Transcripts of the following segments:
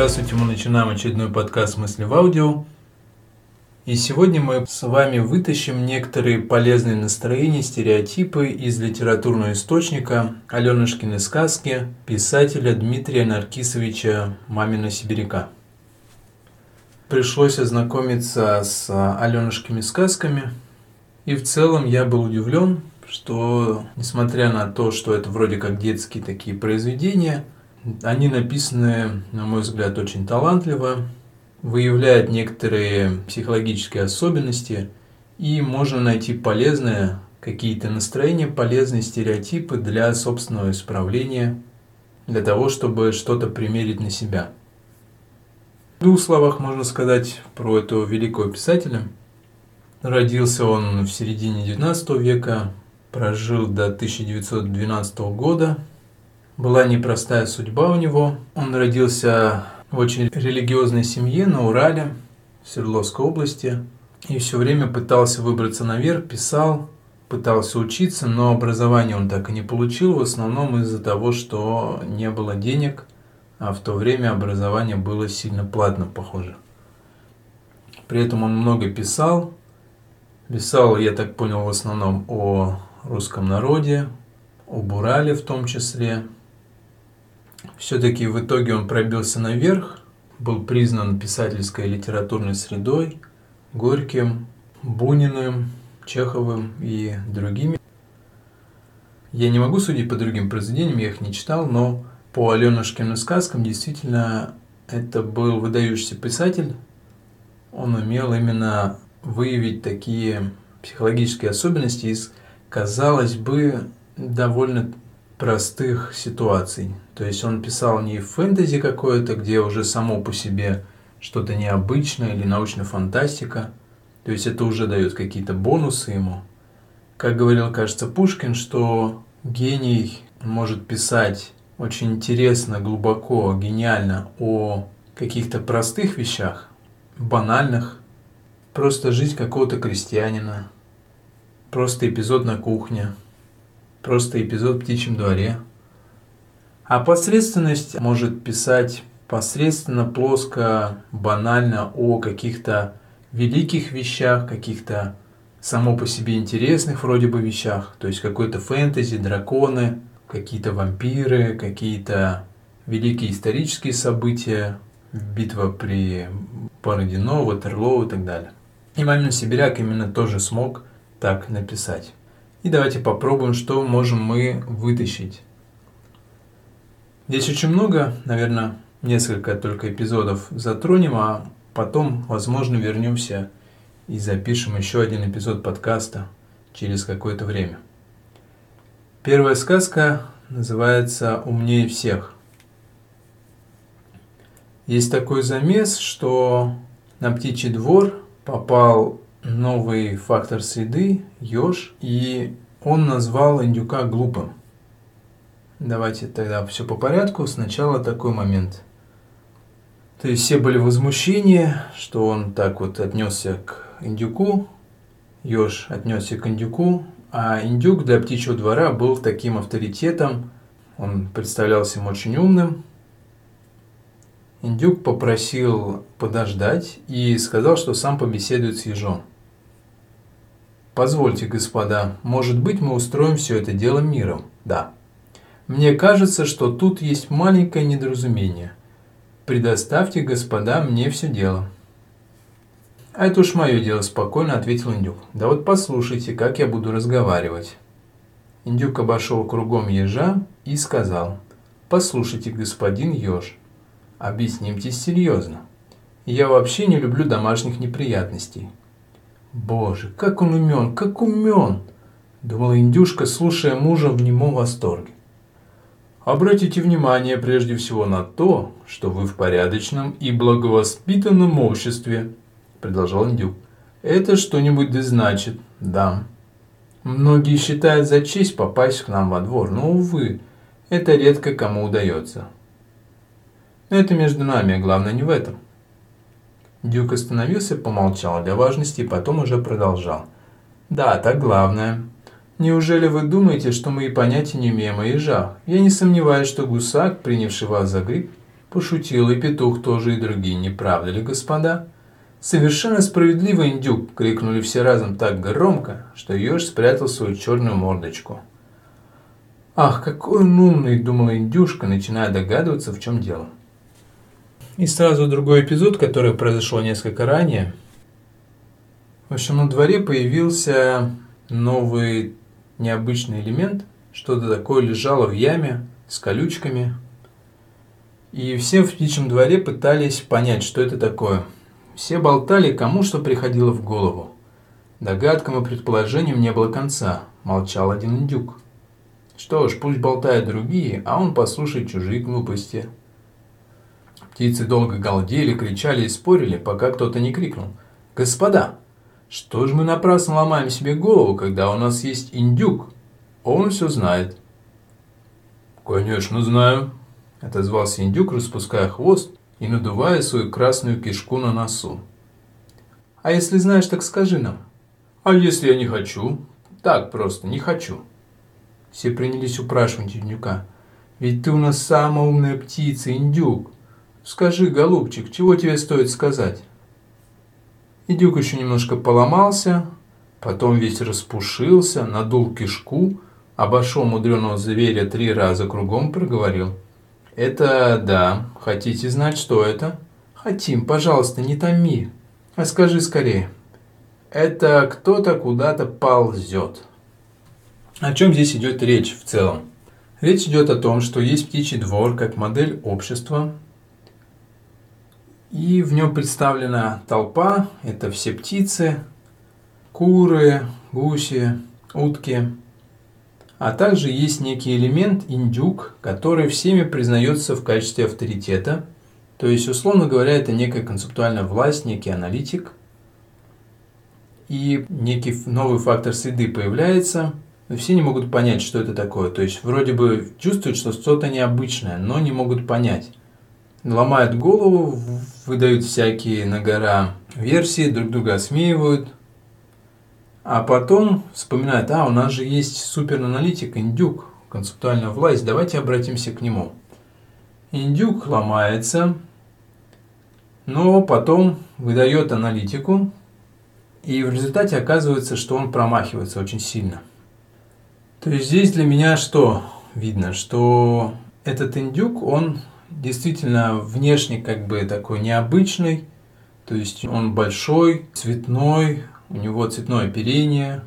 Здравствуйте, мы начинаем очередной подкаст «Мысли в аудио». И сегодня мы с вами вытащим некоторые полезные настроения, стереотипы из литературного источника Аленушкины сказки писателя Дмитрия Наркисовича «Мамина сибиряка». Пришлось ознакомиться с Аленушкими сказками, и в целом я был удивлен, что несмотря на то, что это вроде как детские такие произведения – они написаны, на мой взгляд, очень талантливо, выявляют некоторые психологические особенности, и можно найти полезные какие-то настроения, полезные стереотипы для собственного исправления, для того, чтобы что-то примерить на себя. В двух словах можно сказать про этого великого писателя. Родился он в середине XIX века, прожил до 1912 года – была непростая судьба у него. Он родился в очень религиозной семье на Урале, в Свердловской области. И все время пытался выбраться наверх, писал, пытался учиться, но образование он так и не получил, в основном из-за того, что не было денег, а в то время образование было сильно платно, похоже. При этом он много писал. Писал, я так понял, в основном о русском народе, о Бурале в том числе, все-таки в итоге он пробился наверх, был признан писательской и литературной средой, Горьким, Буниным, Чеховым и другими. Я не могу судить по другим произведениям, я их не читал, но по Аленушкиным сказкам действительно это был выдающийся писатель. Он умел именно выявить такие психологические особенности из, казалось бы, довольно простых ситуаций. То есть он писал не фэнтези какое-то, где уже само по себе что-то необычное или научная фантастика. То есть это уже дает какие-то бонусы ему. Как говорил, кажется, Пушкин, что гений может писать очень интересно, глубоко, гениально о каких-то простых вещах, банальных, просто жизнь какого-то крестьянина, просто эпизод на кухне – просто эпизод в птичьем дворе. А посредственность может писать посредственно, плоско, банально о каких-то великих вещах, каких-то само по себе интересных вроде бы вещах, то есть какой-то фэнтези, драконы, какие-то вампиры, какие-то великие исторические события, битва при Бородино, Ватерлоу и так далее. И Мамин Сибиряк именно тоже смог так написать. И давайте попробуем, что можем мы вытащить. Здесь очень много, наверное, несколько только эпизодов затронем, а потом, возможно, вернемся и запишем еще один эпизод подкаста через какое-то время. Первая сказка называется «Умнее всех». Есть такой замес, что на птичий двор попал новый фактор среды, еж, и он назвал индюка глупым. Давайте тогда все по порядку. Сначала такой момент. То есть все были возмущения, что он так вот отнесся к индюку, еж отнесся к индюку, а индюк для птичьего двора был таким авторитетом, он представлялся им очень умным, Индюк попросил подождать и сказал, что сам побеседует с ежом. «Позвольте, господа, может быть, мы устроим все это дело миром?» «Да». «Мне кажется, что тут есть маленькое недоразумение. Предоставьте, господа, мне все дело». «А это уж мое дело», – спокойно ответил Индюк. «Да вот послушайте, как я буду разговаривать». Индюк обошел кругом ежа и сказал, «Послушайте, господин еж, Объяснимтесь серьезно. Я вообще не люблю домашних неприятностей. Боже, как он умен, как умен! Думала индюшка, слушая мужа в немом восторге. Обратите внимание прежде всего на то, что вы в порядочном и благовоспитанном обществе, продолжал индюк. Это что-нибудь да значит, да. Многие считают за честь попасть к нам во двор, но, увы, это редко кому удается. Но это между нами, а главное не в этом. Дюк остановился, помолчал для важности и потом уже продолжал. «Да, так главное. Неужели вы думаете, что мы и понятия не имеем о ежах? Я не сомневаюсь, что гусак, принявший вас за гриб, Пошутил и петух тоже, и другие, не правда ли, господа? «Совершенно справедливо, индюк!» – крикнули все разом так громко, что еж спрятал свою черную мордочку. «Ах, какой он умный!» – думала индюшка, начиная догадываться, в чем дело. И сразу другой эпизод, который произошел несколько ранее. В общем, на дворе появился новый необычный элемент. Что-то такое лежало в яме с колючками. И все в птичьем дворе пытались понять, что это такое – все болтали, кому что приходило в голову. Догадкам и предположениям не было конца, молчал один индюк. Что ж, пусть болтают другие, а он послушает чужие глупости. Птицы долго галдели, кричали и спорили, пока кто-то не крикнул. «Господа, что ж мы напрасно ломаем себе голову, когда у нас есть индюк? Он все знает». «Конечно знаю», – отозвался индюк, распуская хвост и надувая свою красную кишку на носу. «А если знаешь, так скажи нам». «А если я не хочу?» «Так просто, не хочу». Все принялись упрашивать индюка. «Ведь ты у нас самая умная птица, индюк. Скажи, голубчик, чего тебе стоит сказать?» Индюк еще немножко поломался, потом весь распушился, надул кишку, обошел мудреного зверя три раза кругом, проговорил – это да. Хотите знать, что это? Хотим. Пожалуйста, не томи. А скажи скорее. Это кто-то куда-то ползет. О чем здесь идет речь в целом? Речь идет о том, что есть птичий двор как модель общества, и в нем представлена толпа, это все птицы, куры, гуси, утки – а также есть некий элемент индюк, который всеми признается в качестве авторитета. То есть, условно говоря, это некая концептуальная власть, некий аналитик. И некий новый фактор среды появляется, но все не могут понять, что это такое. То есть, вроде бы чувствуют, что что-то необычное, но не могут понять. Ломают голову, выдают всякие на гора версии, друг друга осмеивают – а потом вспоминает, а, у нас же есть супераналитик, индюк, концептуальная власть, давайте обратимся к нему. Индюк ломается, но потом выдает аналитику, и в результате оказывается, что он промахивается очень сильно. То есть здесь для меня что видно? Что этот индюк, он действительно внешне как бы такой необычный, то есть он большой, цветной, у него цветное оперение,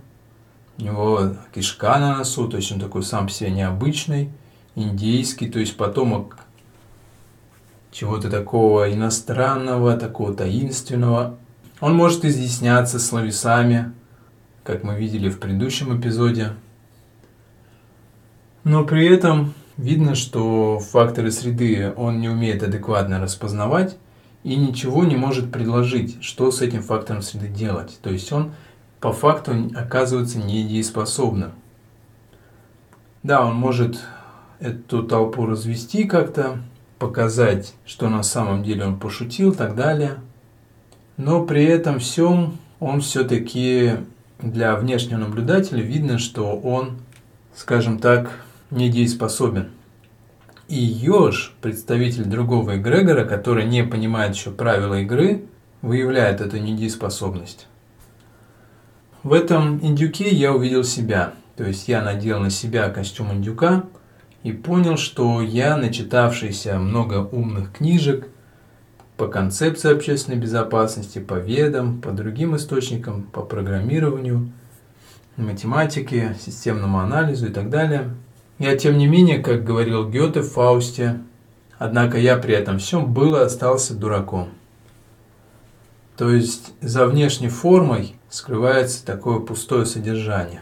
у него кишка на носу, то есть он такой сам себе необычный, индейский, то есть потомок чего-то такого иностранного, такого таинственного. Он может изъясняться словесами, как мы видели в предыдущем эпизоде. Но при этом видно, что факторы среды он не умеет адекватно распознавать, и ничего не может предложить, что с этим фактором среды делать. То есть он по факту оказывается недееспособным. Да, он может эту толпу развести как-то, показать, что на самом деле он пошутил и так далее. Но при этом всем он все-таки для внешнего наблюдателя видно, что он, скажем так, недееспособен. И Йош, представитель другого эгрегора, который не понимает еще правила игры, выявляет эту недееспособность. В этом индюке я увидел себя. То есть я надел на себя костюм индюка и понял, что я, начитавшийся много умных книжек по концепции общественной безопасности, по ведам, по другим источникам, по программированию, математике, системному анализу и так далее – я, тем не менее, как говорил Гёте в Фаусте, однако я при этом всем был и остался дураком. То есть за внешней формой скрывается такое пустое содержание.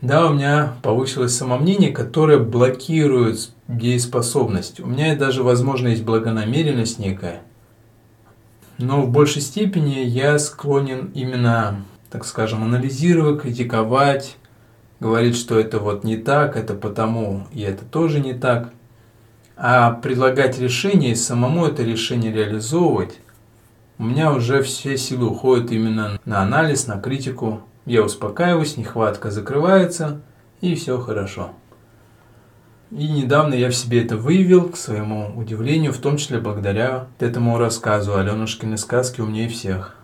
Да, у меня повысилось самомнение, которое блокирует дееспособность. У меня даже, возможно, есть благонамеренность некая. Но в большей степени я склонен именно, так скажем, анализировать, критиковать, говорит, что это вот не так, это потому, и это тоже не так. А предлагать решение и самому это решение реализовывать, у меня уже все силы уходят именно на анализ, на критику. Я успокаиваюсь, нехватка закрывается, и все хорошо. И недавно я в себе это выявил, к своему удивлению, в том числе благодаря этому рассказу Аленушкины сказки «Умнее всех».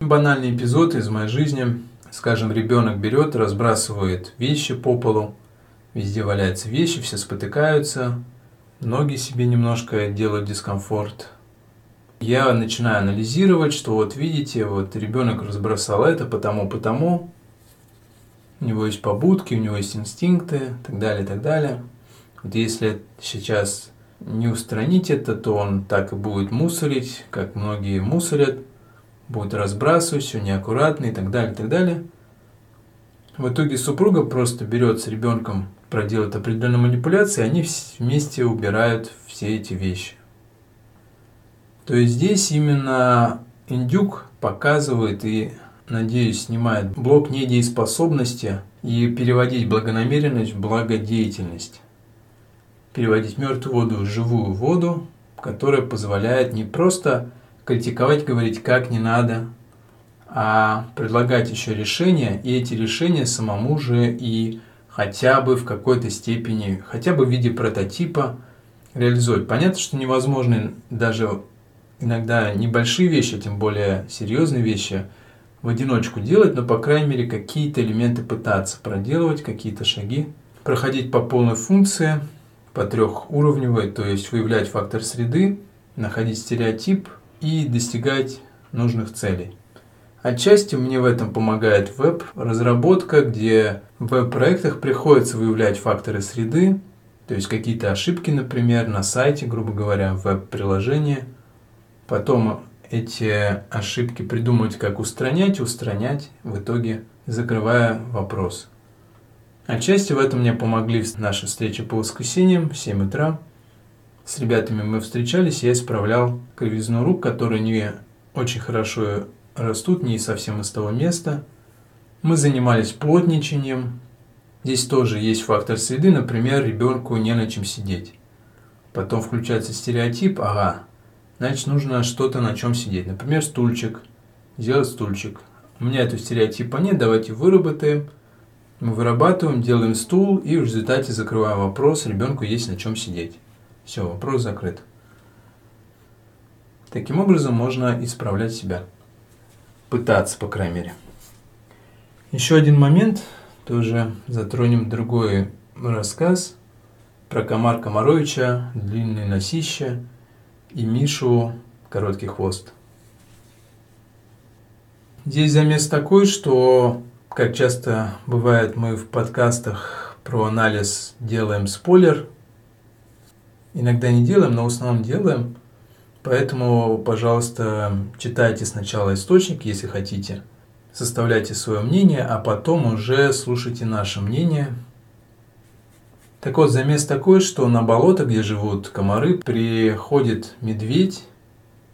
Банальный эпизод из моей жизни. Скажем, ребенок берет, разбрасывает вещи по полу, везде валяются вещи, все спотыкаются, ноги себе немножко делают дискомфорт. Я начинаю анализировать, что вот видите, вот ребенок разбросал это потому, потому, у него есть побудки, у него есть инстинкты, так далее, так далее. Вот если сейчас не устранить это, то он так и будет мусорить, как многие мусорят, будет разбрасывать, все неаккуратно и так далее, так далее. В итоге супруга просто берет с ребенком, проделает определенные манипуляции, и они вместе убирают все эти вещи. То есть здесь именно индюк показывает и надеюсь, снимает блок недееспособности и переводить благонамеренность в благодеятельность. Переводить мертвую воду в живую воду, которая позволяет не просто критиковать, говорить как не надо, а предлагать еще решения, и эти решения самому же и хотя бы в какой-то степени, хотя бы в виде прототипа реализовать. Понятно, что невозможно даже иногда небольшие вещи, тем более серьезные вещи – в одиночку делать, но, по крайней мере, какие-то элементы пытаться проделывать, какие-то шаги, проходить по полной функции, по трехуровневой, то есть выявлять фактор среды, находить стереотип и достигать нужных целей. Отчасти мне в этом помогает веб-разработка, где в веб-проектах приходится выявлять факторы среды, то есть какие-то ошибки, например, на сайте, грубо говоря, в веб-приложении. Потом эти ошибки придумать, как устранять, устранять, в итоге закрывая вопрос. Отчасти в этом мне помогли наши встречи по воскресеньям в 7 утра. С ребятами мы встречались, я исправлял кривизну рук, которые не очень хорошо растут, не совсем из того места. Мы занимались плотничанием. Здесь тоже есть фактор среды, например, ребенку не на чем сидеть. Потом включается стереотип, ага, значит нужно что-то на чем сидеть. Например, стульчик. Сделать стульчик. У меня этого стереотипа нет, давайте выработаем. Мы вырабатываем, делаем стул и в результате закрываем вопрос, ребенку есть на чем сидеть. Все, вопрос закрыт. Таким образом можно исправлять себя. Пытаться, по крайней мере. Еще один момент, тоже затронем другой рассказ про Комар Комаровича, длинный носище – и Мишу короткий хвост. Здесь замес такой, что, как часто бывает, мы в подкастах про анализ делаем спойлер. Иногда не делаем, но в основном делаем. Поэтому, пожалуйста, читайте сначала источник, если хотите. Составляйте свое мнение, а потом уже слушайте наше мнение – так вот, замес такой, что на болото, где живут комары, приходит медведь,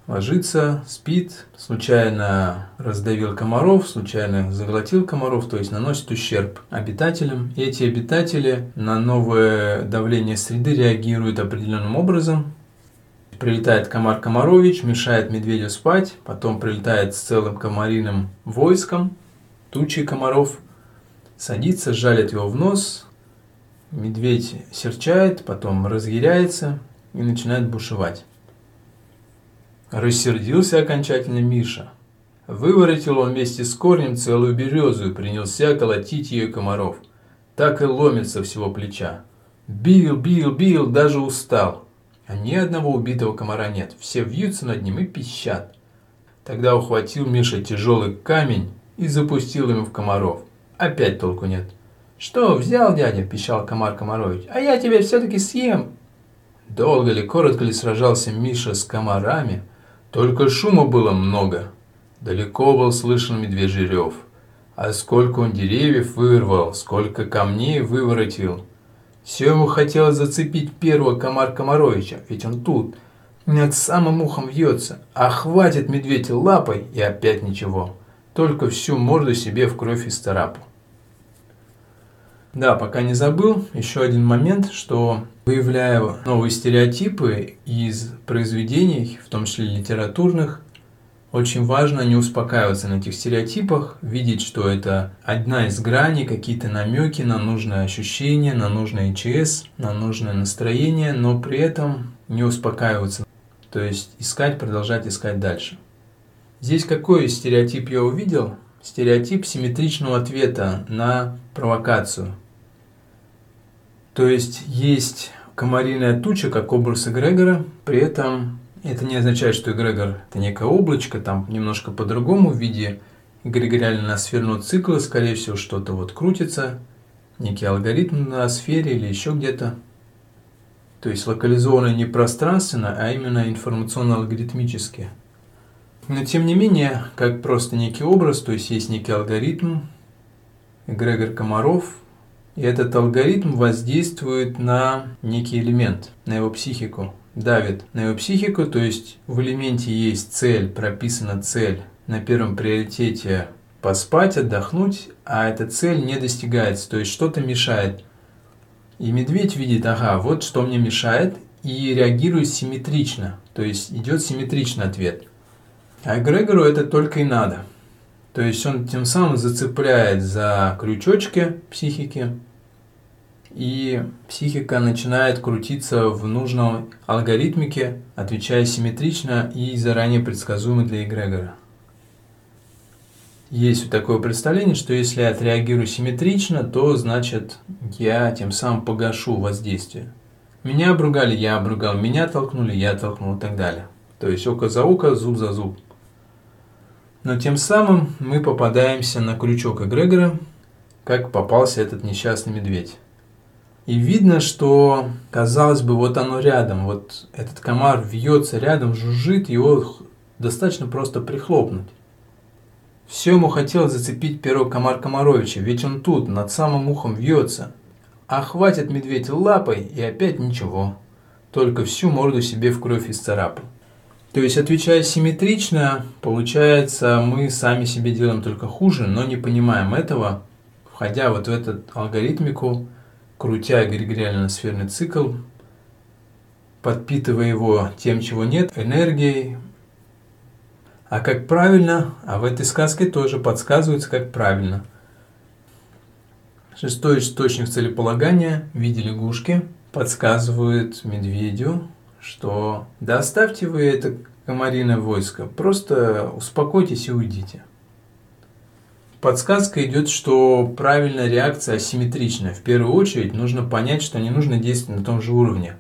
ложится, спит, случайно раздавил комаров, случайно заглотил комаров, то есть наносит ущерб обитателям. И эти обитатели на новое давление среды реагируют определенным образом. Прилетает комар Комарович, мешает медведю спать, потом прилетает с целым комариным войском, тучи комаров, садится, жалит его в нос, Медведь серчает, потом разъяряется и начинает бушевать. Рассердился окончательно Миша. Выворотил он вместе с корнем целую березу и принялся колотить ее комаров. Так и ломится всего плеча. Бил, бил, бил, даже устал. А ни одного убитого комара нет. Все вьются над ним и пищат. Тогда ухватил Миша тяжелый камень и запустил ему в комаров. Опять толку нет. «Что, взял дядя?» – пищал Комар Комарович. «А я тебя все-таки съем!» Долго ли, коротко ли сражался Миша с комарами, только шума было много. Далеко был слышен медвежий рев. А сколько он деревьев вырвал, сколько камней выворотил. Все ему хотелось зацепить первого комар Комаровича, ведь он тут, над самым ухом вьется, а хватит медведь лапой и опять ничего, только всю морду себе в кровь и старапу. Да, пока не забыл, еще один момент, что выявляя новые стереотипы из произведений, в том числе литературных, очень важно не успокаиваться на этих стереотипах, видеть, что это одна из граней, какие-то намеки на нужное ощущение, на нужное ИЧС, на нужное настроение, но при этом не успокаиваться. То есть искать, продолжать искать дальше. Здесь какой стереотип я увидел? Стереотип симметричного ответа на провокацию. То есть есть комариная туча, как образ эгрегора, при этом это не означает, что эгрегор – это некое облачко, там немножко по-другому в виде эгрегориально-сферного цикла, скорее всего, что-то вот крутится, некий алгоритм на сфере или еще где-то. То есть локализованно не пространственно, а именно информационно-алгоритмически. Но тем не менее, как просто некий образ, то есть есть некий алгоритм, эгрегор комаров, и этот алгоритм воздействует на некий элемент, на его психику, давит на его психику, то есть в элементе есть цель, прописана цель на первом приоритете поспать, отдохнуть, а эта цель не достигается, то есть что-то мешает. И медведь видит, ага, вот что мне мешает, и реагирует симметрично, то есть идет симметричный ответ. А Грегору это только и надо. То есть он тем самым зацепляет за крючочки психики, и психика начинает крутиться в нужном алгоритмике, отвечая симметрично и заранее предсказуемо для эгрегора. Есть вот такое представление, что если я отреагирую симметрично, то значит я тем самым погашу воздействие. Меня обругали, я обругал, меня толкнули, я толкнул и так далее. То есть око за око, зуб за зуб. Но тем самым мы попадаемся на крючок эгрегора, как попался этот несчастный медведь. И видно, что, казалось бы, вот оно рядом, вот этот комар вьется рядом, жужжит, его достаточно просто прихлопнуть. Все ему хотелось зацепить перо комар Комаровича, ведь он тут, над самым ухом вьется. А хватит медведь лапой, и опять ничего. Только всю морду себе в кровь исцарапал. То есть, отвечая симметрично, получается, мы сами себе делаем только хуже, но не понимаем этого, входя вот в эту алгоритмику, крутя эгрегориально-сферный цикл, подпитывая его тем, чего нет, энергией. А как правильно, а в этой сказке тоже подсказывается, как правильно. Шестой источник целеполагания в виде лягушки подсказывает медведю, что да оставьте вы это комариное войско, просто успокойтесь и уйдите. Подсказка идет, что правильная реакция асимметричная. В первую очередь нужно понять, что не нужно действовать на том же уровне.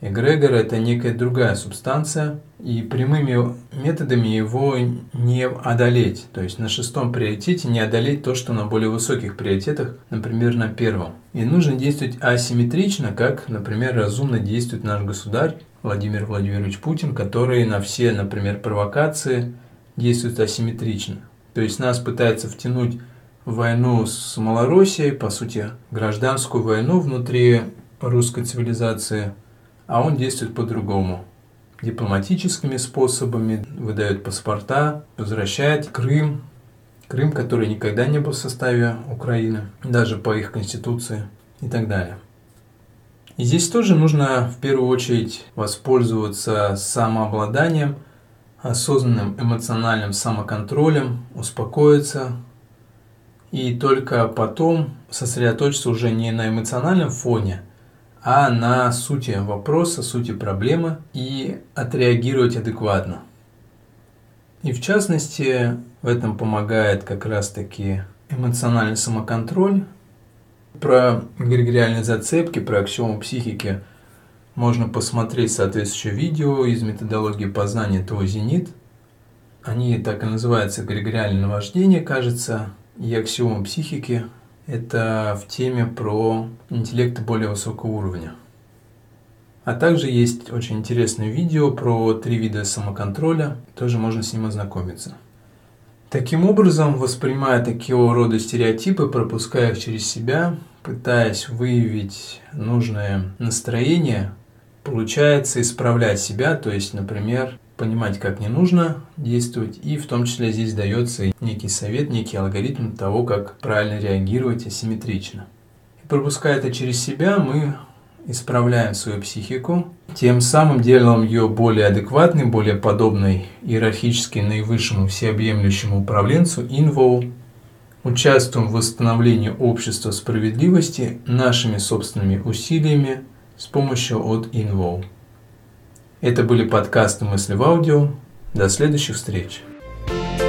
Эгрегор – это некая другая субстанция, и прямыми методами его не одолеть. То есть на шестом приоритете не одолеть то, что на более высоких приоритетах, например, на первом. И нужно действовать асимметрично, как, например, разумно действует наш государь Владимир Владимирович Путин, который на все, например, провокации действует асимметрично. То есть нас пытается втянуть в войну с Малороссией, по сути, гражданскую войну внутри русской цивилизации, а он действует по-другому. Дипломатическими способами, выдает паспорта, возвращает Крым, Крым, который никогда не был в составе Украины, даже по их конституции и так далее. И здесь тоже нужно в первую очередь воспользоваться самообладанием – осознанным эмоциональным самоконтролем, успокоиться и только потом сосредоточиться уже не на эмоциональном фоне, а на сути вопроса, сути проблемы и отреагировать адекватно. И в частности, в этом помогает как раз-таки эмоциональный самоконтроль. Про эгрегориальные зацепки, про аксиому психики – можно посмотреть соответствующее видео из методологии познания ТО «Зенит». Они так и называются «Эгрегориальное наваждение», кажется, и аксиома психики. Это в теме про интеллект более высокого уровня. А также есть очень интересное видео про три вида самоконтроля, тоже можно с ним ознакомиться. Таким образом, воспринимая такого рода стереотипы, пропуская их через себя, пытаясь выявить нужное настроение, получается исправлять себя, то есть, например, понимать, как не нужно действовать, и в том числе здесь дается некий совет, некий алгоритм того, как правильно реагировать асимметрично. И пропуская это через себя, мы исправляем свою психику, тем самым делаем ее более адекватной, более подобной иерархически наивысшему всеобъемлющему управленцу Инвоу, участвуем в восстановлении общества справедливости нашими собственными усилиями с помощью от Invo. Это были подкасты «Мысли в аудио». До следующих встреч! thank you